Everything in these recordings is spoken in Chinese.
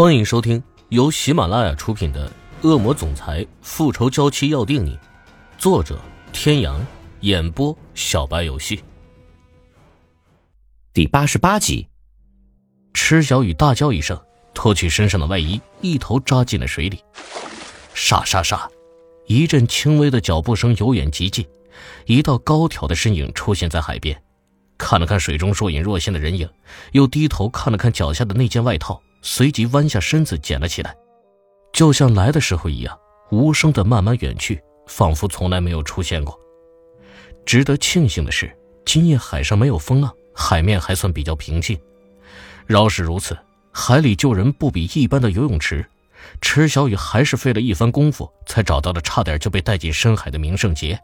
欢迎收听由喜马拉雅出品的《恶魔总裁复仇娇妻要定你》，作者：天阳，演播：小白游戏。第八十八集，池小雨大叫一声，脱去身上的外衣，一头扎进了水里。沙沙沙，一阵轻微的脚步声由远及近，一道高挑的身影出现在海边，看了看水中若隐若现的人影，又低头看了看脚下的那件外套。随即弯下身子捡了起来，就像来的时候一样，无声的慢慢远去，仿佛从来没有出现过。值得庆幸的是，今夜海上没有风浪，海面还算比较平静。饶是如此，海里救人不比一般的游泳池，池小雨还是费了一番功夫才找到了差点就被带进深海的明圣杰。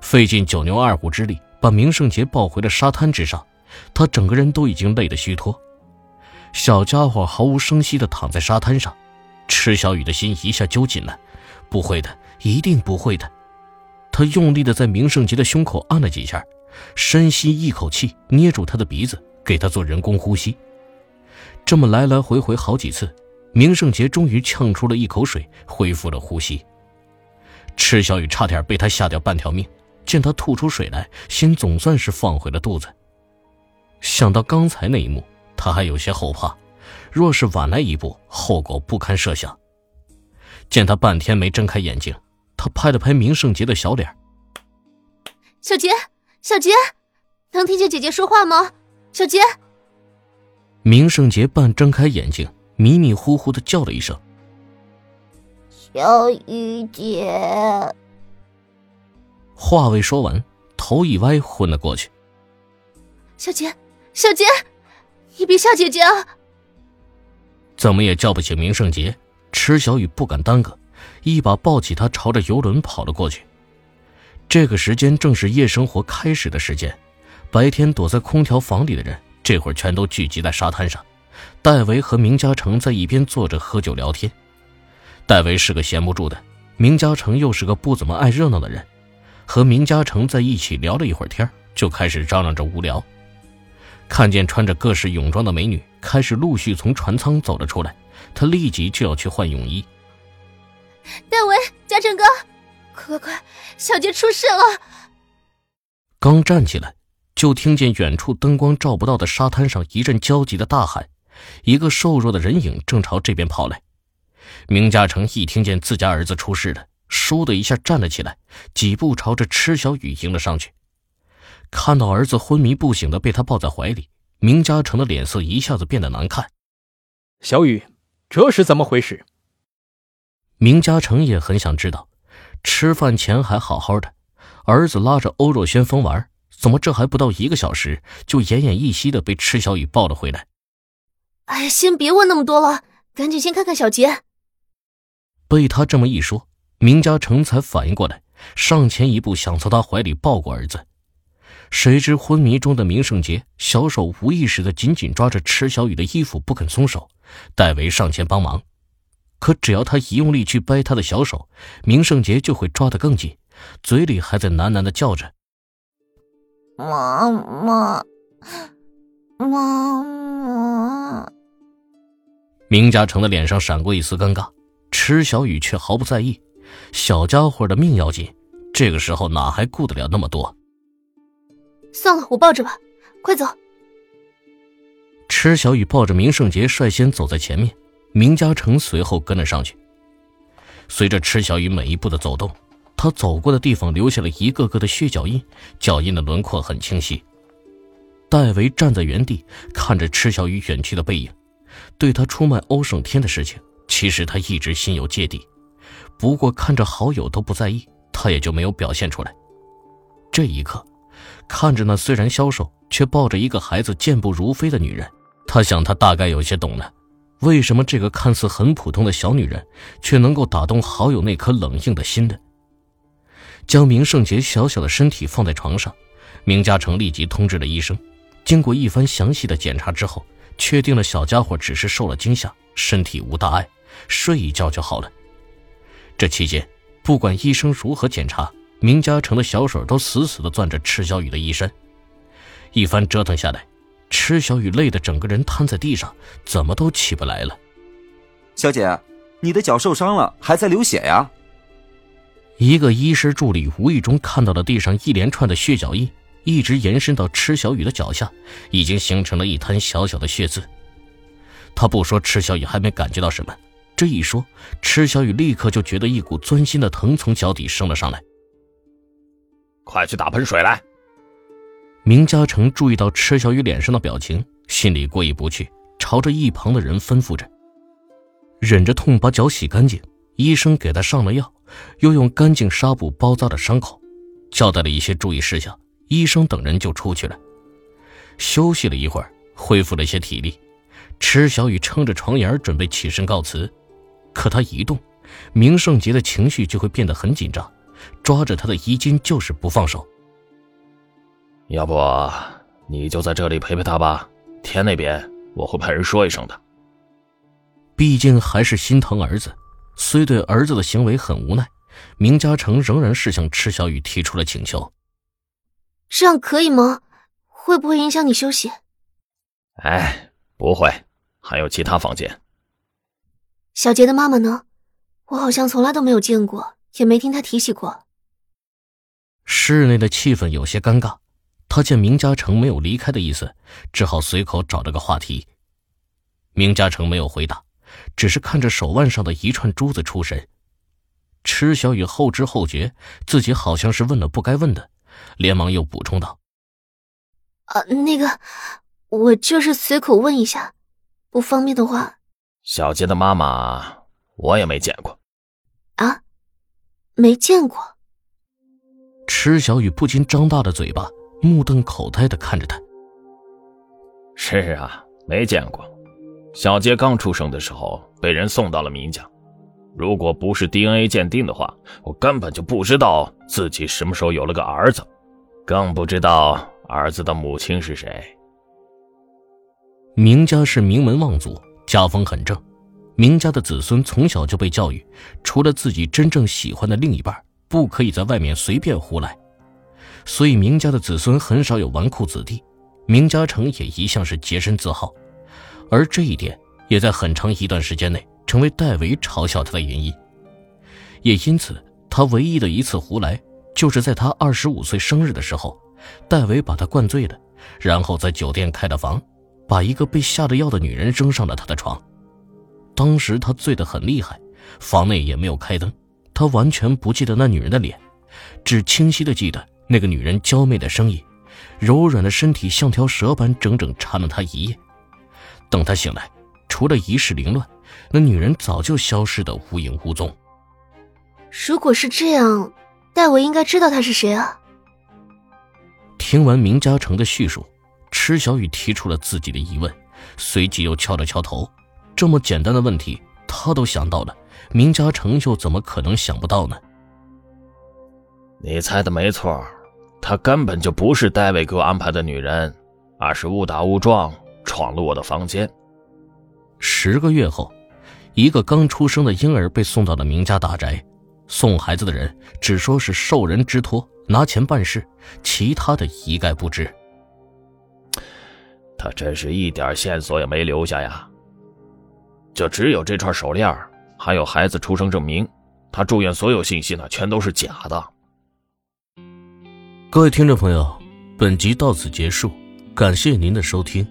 费尽九牛二虎之力把明圣杰抱回了沙滩之上，他整个人都已经累得虚脱。小家伙毫无声息地躺在沙滩上，池小雨的心一下揪紧了。不会的，一定不会的。他用力地在明圣杰的胸口按了几下，深吸一口气，捏住他的鼻子，给他做人工呼吸。这么来来回回好几次，明圣杰终于呛出了一口水，恢复了呼吸。池小雨差点被他吓掉半条命，见他吐出水来，心总算是放回了肚子。想到刚才那一幕。他还有些后怕，若是晚来一步，后果不堪设想。见他半天没睁开眼睛，他拍了拍明圣杰的小脸：“小杰，小杰，能听见姐姐说话吗？小杰。”明圣杰半睁开眼睛，迷迷糊糊的叫了一声：“小雨姐。”话未说完，头一歪，昏了过去。小杰，小杰。你别吓姐姐啊！怎么也叫不醒明圣杰，池小雨不敢耽搁，一把抱起他，朝着游轮跑了过去。这个时间正是夜生活开始的时间，白天躲在空调房里的人，这会儿全都聚集在沙滩上。戴维和明嘉诚在一边坐着喝酒聊天。戴维是个闲不住的，明嘉诚又是个不怎么爱热闹的人，和明嘉诚在一起聊了一会儿天，就开始嚷嚷着无聊。看见穿着各式泳装的美女开始陆续从船舱走了出来，他立即就要去换泳衣。戴维，嘉诚哥，快快快，小杰出事了！刚站起来，就听见远处灯光照不到的沙滩上一阵焦急的大喊，一个瘦弱的人影正朝这边跑来。明嘉诚一听见自家儿子出事了，倏的一下站了起来，几步朝着池小雨迎了上去。看到儿子昏迷不醒的被他抱在怀里，明嘉诚的脸色一下子变得难看。小雨，这是怎么回事？明嘉诚也很想知道，吃饭前还好好的，儿子拉着欧若轩疯玩，怎么这还不到一个小时，就奄奄一息的被池小雨抱了回来？哎，先别问那么多了，赶紧先看看小杰。被他这么一说，明嘉诚才反应过来，上前一步想从他怀里抱过儿子。谁知昏迷中的明圣杰小手无意识的紧紧抓着池小雨的衣服不肯松手，戴维上前帮忙，可只要他一用力去掰他的小手，明圣杰就会抓得更紧，嘴里还在喃喃的叫着：“妈妈，妈妈。”明嘉诚的脸上闪过一丝尴尬，池小雨却毫不在意，小家伙的命要紧，这个时候哪还顾得了那么多？算了，我抱着吧，快走。池小雨抱着明圣杰率先走在前面，明嘉诚随后跟了上去。随着池小雨每一步的走动，他走过的地方留下了一个个的血脚印，脚印的轮廓很清晰。戴维站在原地看着池小雨远去的背影，对他出卖欧胜天的事情，其实他一直心有芥蒂，不过看着好友都不在意，他也就没有表现出来。这一刻。看着那虽然消瘦却抱着一个孩子健步如飞的女人，他想，他大概有些懂了，为什么这个看似很普通的小女人，却能够打动好友那颗冷硬的心的。将明圣杰小小的身体放在床上，明嘉诚立即通知了医生。经过一番详细的检查之后，确定了小家伙只是受了惊吓，身体无大碍，睡一觉就好了。这期间，不管医生如何检查。明嘉诚的小手都死死地攥着池小雨的衣衫，一番折腾下来，池小雨累得整个人瘫在地上，怎么都起不来了。小姐，你的脚受伤了，还在流血呀。一个医师助理无意中看到了地上一连串的血脚印，一直延伸到池小雨的脚下，已经形成了一滩小小的血渍。他不说，池小雨还没感觉到什么；这一说，池小雨立刻就觉得一股钻心的疼从脚底升了上来。快去打盆水来！明嘉诚注意到池小雨脸上的表情，心里过意不去，朝着一旁的人吩咐着：“忍着痛把脚洗干净。”医生给他上了药，又用干净纱布包扎了伤口，交代了一些注意事项。医生等人就出去了。休息了一会儿，恢复了一些体力，池小雨撑着床沿准备起身告辞，可他一动，明胜杰的情绪就会变得很紧张，抓着他的衣襟就是不放手。要不你就在这里陪陪他吧，天那边我会派人说一声的。毕竟还是心疼儿子。虽对儿子的行为很无奈，明嘉诚仍然是向池小雨提出了请求。这样可以吗？会不会影响你休息？哎，不会，还有其他房间。小杰的妈妈呢？我好像从来都没有见过，也没听他提起过。室内的气氛有些尴尬，他见明嘉诚没有离开的意思，只好随口找了个话题。明嘉诚没有回答。只是看着手腕上的一串珠子出神，池小雨后知后觉，自己好像是问了不该问的，连忙又补充道：“啊，那个，我就是随口问一下，不方便的话。”小杰的妈妈，我也没见过。啊，没见过。池小雨不禁张大了嘴巴，目瞪口呆的看着他。是啊，没见过。小杰刚出生的时候被人送到了明家，如果不是 DNA 鉴定的话，我根本就不知道自己什么时候有了个儿子，更不知道儿子的母亲是谁。明家是名门望族，家风很正，明家的子孙从小就被教育，除了自己真正喜欢的另一半，不可以在外面随便胡来，所以明家的子孙很少有纨绔子弟，明家成也一向是洁身自好。而这一点也在很长一段时间内成为戴维嘲笑他的原因，也因此，他唯一的一次胡来，就是在他二十五岁生日的时候，戴维把他灌醉了，然后在酒店开了房，把一个被下了药的女人扔上了他的床。当时他醉得很厉害，房内也没有开灯，他完全不记得那女人的脸，只清晰的记得那个女人娇媚的声音，柔软的身体像条蛇般整整缠了他一夜。等他醒来，除了一世凌乱，那女人早就消失的无影无踪。如果是这样，戴维应该知道他是谁啊？听完明嘉诚的叙述，池小雨提出了自己的疑问，随即又敲了敲头。这么简单的问题，他都想到了，明嘉诚又怎么可能想不到呢？你猜的没错，她根本就不是戴维给我安排的女人，而是误打误撞。闯入我的房间。十个月后，一个刚出生的婴儿被送到了明家大宅。送孩子的人只说是受人之托，拿钱办事，其他的一概不知。他真是一点线索也没留下呀！就只有这串手链，还有孩子出生证明。他住院所有信息呢，全都是假的。各位听众朋友，本集到此结束，感谢您的收听。